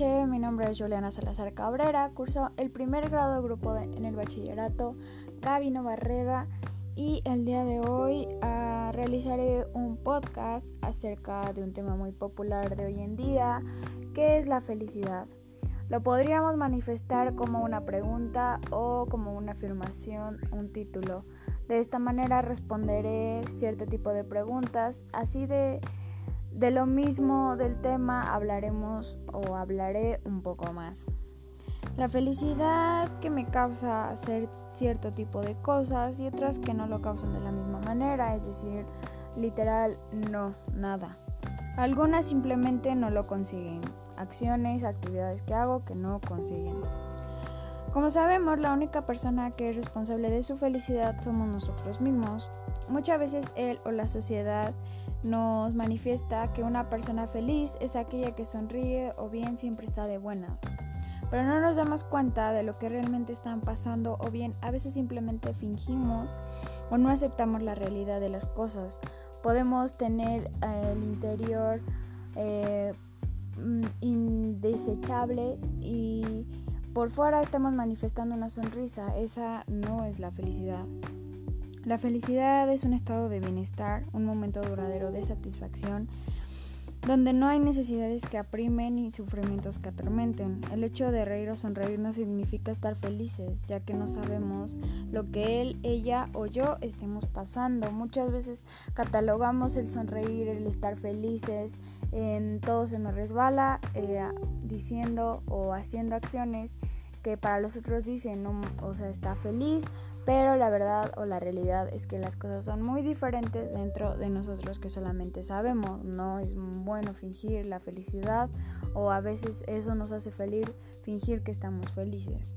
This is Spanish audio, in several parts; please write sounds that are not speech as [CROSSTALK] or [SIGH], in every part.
mi nombre es Juliana Salazar Cabrera, curso el primer grado de grupo en el bachillerato Gabino Barreda y el día de hoy uh, realizaré un podcast acerca de un tema muy popular de hoy en día, que es la felicidad. Lo podríamos manifestar como una pregunta o como una afirmación, un título. De esta manera responderé cierto tipo de preguntas, así de de lo mismo del tema hablaremos o hablaré un poco más. La felicidad que me causa hacer cierto tipo de cosas y otras que no lo causan de la misma manera, es decir, literal no, nada. Algunas simplemente no lo consiguen. Acciones, actividades que hago que no consiguen. Como sabemos, la única persona que es responsable de su felicidad somos nosotros mismos. Muchas veces él o la sociedad nos manifiesta que una persona feliz es aquella que sonríe o bien siempre está de buena. Pero no nos damos cuenta de lo que realmente están pasando o bien a veces simplemente fingimos o no aceptamos la realidad de las cosas. Podemos tener eh, el interior eh, mm, indesechable y por fuera estamos manifestando una sonrisa. Esa no es la felicidad. La felicidad es un estado de bienestar, un momento duradero de satisfacción, donde no hay necesidades que aprimen ni sufrimientos que atormenten. El hecho de reír o sonreír no significa estar felices, ya que no sabemos lo que él, ella o yo estemos pasando. Muchas veces catalogamos el sonreír, el estar felices, en todo se me resbala, eh, diciendo o haciendo acciones que para los otros dicen, no, o sea, está feliz, pero la verdad o la realidad es que las cosas son muy diferentes dentro de nosotros que solamente sabemos. No es bueno fingir la felicidad o a veces eso nos hace feliz fingir que estamos felices.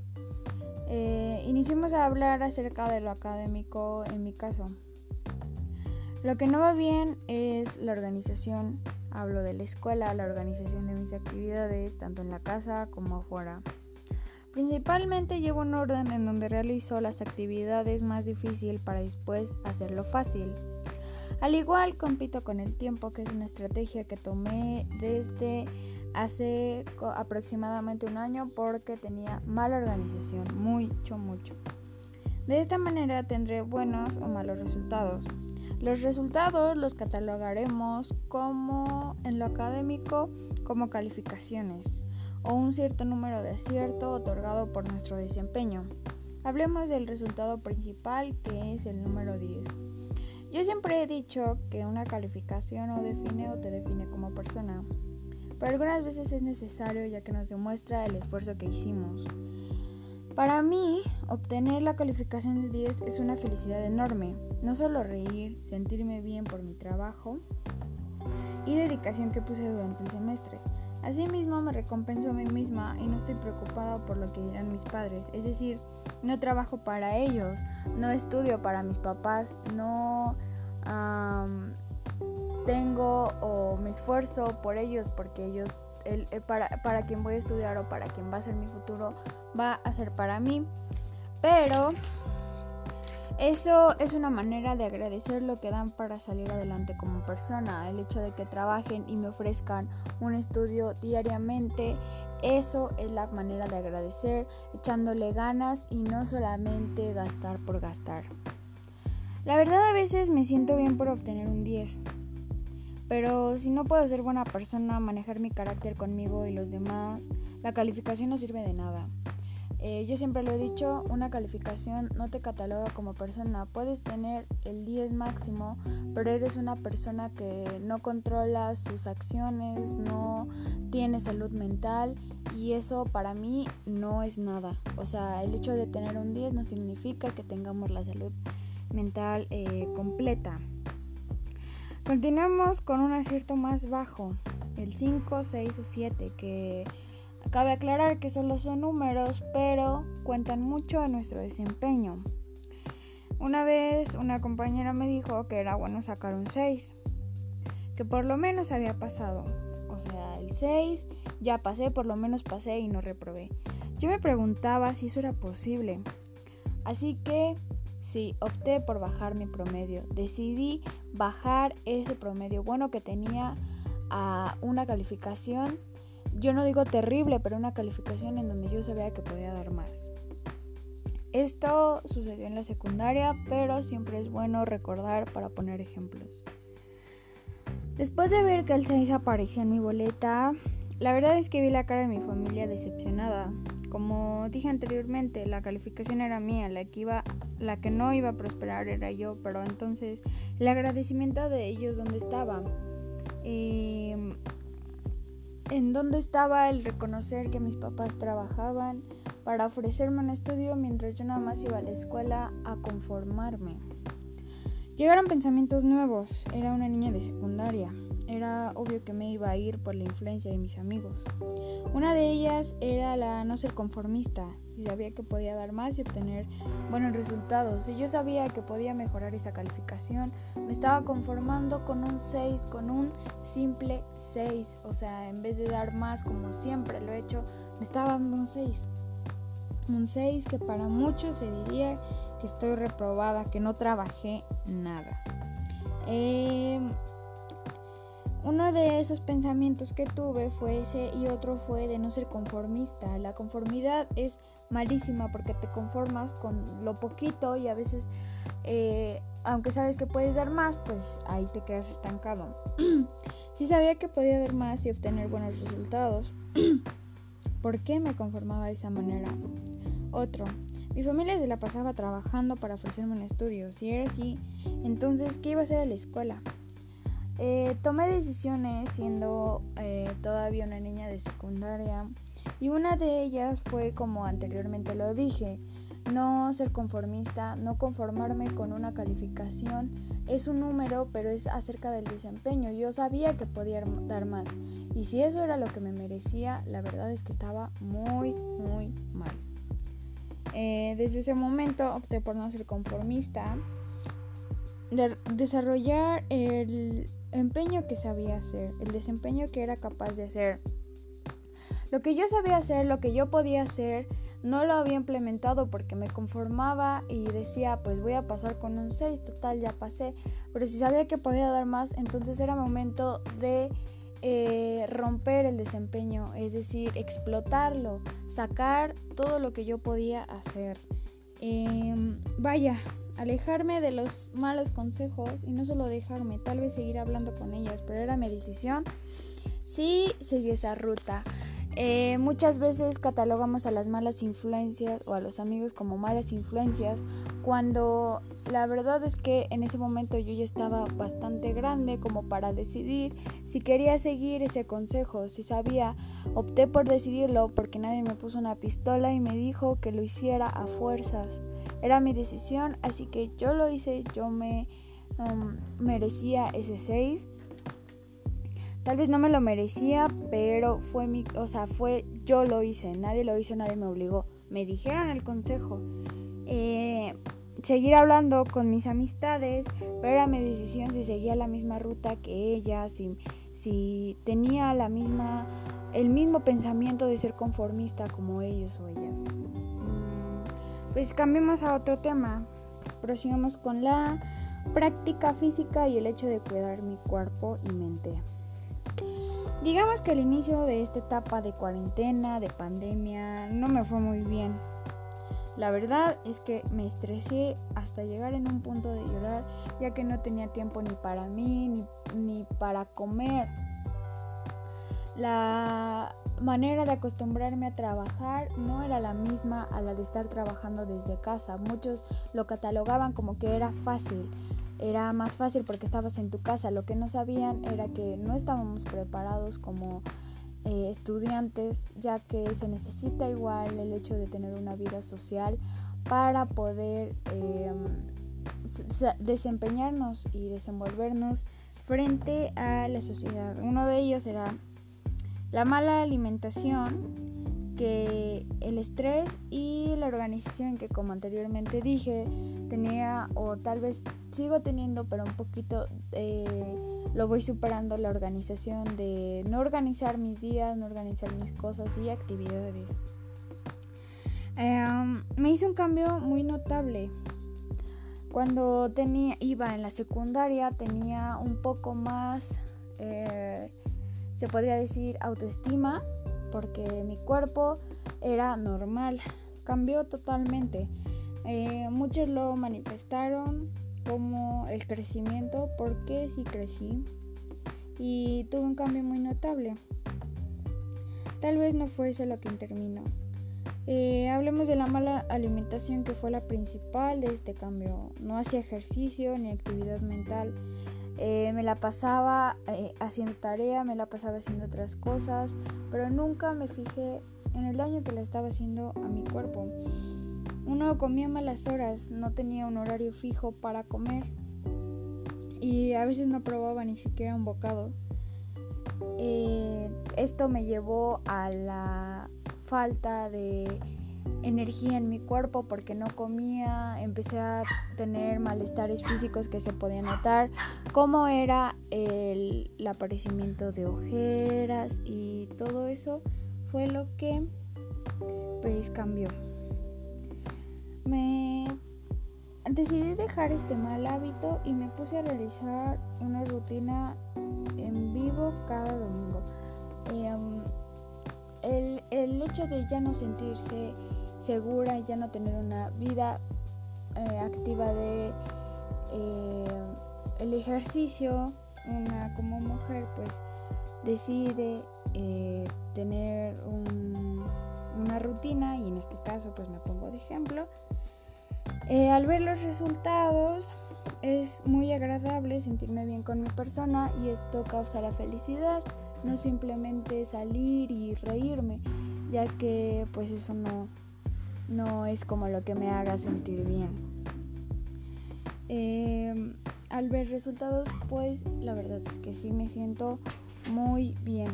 Eh, iniciemos a hablar acerca de lo académico en mi caso. Lo que no va bien es la organización. Hablo de la escuela, la organización de mis actividades, tanto en la casa como afuera. Principalmente llevo un orden en donde realizo las actividades más difíciles para después hacerlo fácil. Al igual compito con el tiempo, que es una estrategia que tomé desde hace aproximadamente un año porque tenía mala organización, mucho, mucho. De esta manera tendré buenos o malos resultados. Los resultados los catalogaremos como en lo académico como calificaciones o un cierto número de acierto otorgado por nuestro desempeño. Hablemos del resultado principal que es el número 10. Yo siempre he dicho que una calificación o define o te define como persona, pero algunas veces es necesario ya que nos demuestra el esfuerzo que hicimos. Para mí, obtener la calificación de 10 es una felicidad enorme, no solo reír, sentirme bien por mi trabajo y dedicación que puse durante el semestre, Asimismo me recompenso a mí misma y no estoy preocupada por lo que dirán mis padres. Es decir, no trabajo para ellos, no estudio para mis papás, no tengo o me esfuerzo por ellos porque ellos, el, para, para quien voy a estudiar o para quien va a ser mi futuro, va a ser para mí. Pero eso es una manera de agradecer lo que dan para salir adelante como persona. El hecho de que trabajen y me ofrezcan un estudio diariamente, eso es la manera de agradecer, echándole ganas y no solamente gastar por gastar. La verdad a veces me siento bien por obtener un 10, pero si no puedo ser buena persona, manejar mi carácter conmigo y los demás, la calificación no sirve de nada. Eh, yo siempre lo he dicho, una calificación no te cataloga como persona. Puedes tener el 10 máximo, pero eres una persona que no controla sus acciones, no tiene salud mental y eso para mí no es nada. O sea, el hecho de tener un 10 no significa que tengamos la salud mental eh, completa. Continuamos con un acierto más bajo, el 5, 6 o 7, que Cabe aclarar que solo son números, pero cuentan mucho a nuestro desempeño. Una vez una compañera me dijo que era bueno sacar un 6, que por lo menos había pasado. O sea, el 6 ya pasé, por lo menos pasé y no reprobé. Yo me preguntaba si eso era posible. Así que sí, opté por bajar mi promedio. Decidí bajar ese promedio bueno que tenía a una calificación yo no digo terrible, pero una calificación en donde yo sabía que podía dar más. Esto sucedió en la secundaria, pero siempre es bueno recordar para poner ejemplos. Después de ver que el 6 aparecía en mi boleta, la verdad es que vi la cara de mi familia decepcionada. Como dije anteriormente, la calificación era mía, la que iba, la que no iba a prosperar era yo, pero entonces el agradecimiento de ellos dónde estaba. En dónde estaba el reconocer que mis papás trabajaban para ofrecerme un estudio mientras yo nada más iba a la escuela a conformarme. Llegaron pensamientos nuevos, era una niña de secundaria, era obvio que me iba a ir por la influencia de mis amigos. Una de ellas era la no ser conformista, y sabía que podía dar más y obtener buenos resultados. Y yo sabía que podía mejorar esa calificación. Me estaba conformando con un 6, con un simple 6. O sea, en vez de dar más como siempre lo he hecho, me estaba dando un 6. Un 6 que para muchos se diría que estoy reprobada, que no trabajé nada. Eh, uno de esos pensamientos que tuve fue ese y otro fue de no ser conformista. La conformidad es malísima porque te conformas con lo poquito y a veces, eh, aunque sabes que puedes dar más, pues ahí te quedas estancado. [CLEARS THROAT] sí sabía que podía dar más y obtener buenos resultados. [CLEARS THROAT] ¿Por qué me conformaba de esa manera? Otro. Mi familia se la pasaba trabajando para ofrecerme un estudio. Si era así, entonces, ¿qué iba a hacer a la escuela? Eh, tomé decisiones siendo eh, todavía una niña de secundaria y una de ellas fue como anteriormente lo dije, no ser conformista, no conformarme con una calificación. Es un número, pero es acerca del desempeño. Yo sabía que podía dar más. Y si eso era lo que me merecía, la verdad es que estaba muy, muy mal. Eh, desde ese momento opté por no ser conformista, de desarrollar el empeño que sabía hacer, el desempeño que era capaz de hacer. Lo que yo sabía hacer, lo que yo podía hacer, no lo había implementado porque me conformaba y decía, pues voy a pasar con un 6, total, ya pasé. Pero si sabía que podía dar más, entonces era momento de eh, romper el desempeño, es decir, explotarlo, sacar todo lo que yo podía hacer. Em, vaya, alejarme de los malos consejos y no solo dejarme, tal vez seguir hablando con ellas, pero era mi decisión. Sí, seguí esa ruta. Eh, muchas veces catalogamos a las malas influencias o a los amigos como malas influencias cuando la verdad es que en ese momento yo ya estaba bastante grande como para decidir si quería seguir ese consejo, si sabía, opté por decidirlo porque nadie me puso una pistola y me dijo que lo hiciera a fuerzas. Era mi decisión, así que yo lo hice, yo me um, merecía ese 6. Tal vez no me lo merecía, pero fue mi, o sea, fue yo lo hice, nadie lo hizo, nadie me obligó. Me dijeron el consejo. Eh, seguir hablando con mis amistades, pero era mi decisión si seguía la misma ruta que ellas, si, si tenía la misma, el mismo pensamiento de ser conformista como ellos o ellas. Pues cambiemos a otro tema. Prosigamos con la práctica física y el hecho de cuidar mi cuerpo y mente. Digamos que el inicio de esta etapa de cuarentena, de pandemia, no me fue muy bien. La verdad es que me estresé hasta llegar en un punto de llorar, ya que no tenía tiempo ni para mí, ni, ni para comer. La manera de acostumbrarme a trabajar no era la misma a la de estar trabajando desde casa. Muchos lo catalogaban como que era fácil, era más fácil porque estabas en tu casa. Lo que no sabían era que no estábamos preparados como eh, estudiantes, ya que se necesita igual el hecho de tener una vida social para poder em, desempeñarnos y desenvolvernos frente a la sociedad. Uno de ellos era la mala alimentación, que el estrés y la organización que como anteriormente dije tenía o tal vez sigo teniendo pero un poquito eh, lo voy superando la organización de no organizar mis días, no organizar mis cosas y actividades. Em, me hizo un cambio muy notable. Cuando tenía, iba en la secundaria tenía un poco más... Eh, se podría decir autoestima, porque mi cuerpo era normal, cambió totalmente. Eh, muchos lo manifestaron como el crecimiento, porque sí crecí y tuve un cambio muy notable. Tal vez no fue eso lo que interminó. Eh, hablemos de la mala alimentación que fue la principal de este cambio. No hacía ejercicio ni actividad mental. Eh, me la pasaba eh, haciendo tarea, me la pasaba haciendo otras cosas, pero nunca me fijé en el daño que le estaba haciendo a mi cuerpo. Uno comía malas horas, no tenía un horario fijo para comer y a veces no probaba ni siquiera un bocado. Eh, esto me llevó a la falta de energía en mi cuerpo porque no comía, empecé a tener malestares físicos que se podían notar, como era el, aparecimiento de ojeras y todo eso fue lo que cambió. Me decidí dejar este mal hábito y me puse a realizar una rutina en vivo cada domingo. Em, el, el, hecho de ya no sentirse segura y ya no tener una vida eh, activa de eh, el ejercicio, una como mujer pues decide eh, tener una rutina y en este caso pues me pongo de ejemplo eh, al ver los resultados es muy agradable sentirme bien con mi persona y esto causa la felicidad, no simplemente salir y reírme, ya que pues eso no, no es como lo que me haga sentir bien. Em, al ver resultados pues la verdad es que sí me siento muy bien.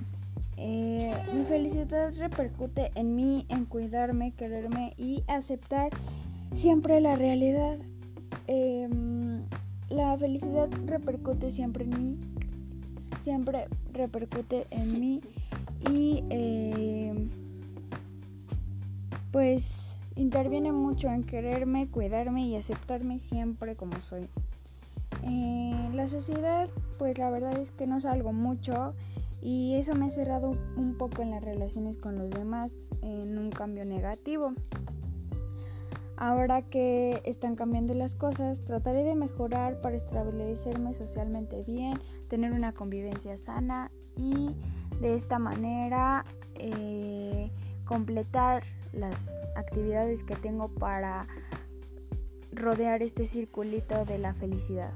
Eh, mi felicidad repercute en mí, en cuidarme, quererme y aceptar siempre la realidad. Em, la felicidad repercute siempre en mí. Siempre repercute en mí. Y em, pues interviene mucho en quererme, cuidarme y aceptarme siempre como soy. En la sociedad, pues la verdad es que no salgo mucho y eso me ha cerrado un poco en las relaciones con los demás en un cambio negativo. Ahora que están cambiando las cosas, trataré de mejorar para establecerme socialmente bien, tener una convivencia sana y de esta manera eh, completar las actividades que tengo para rodear este circulito de la felicidad.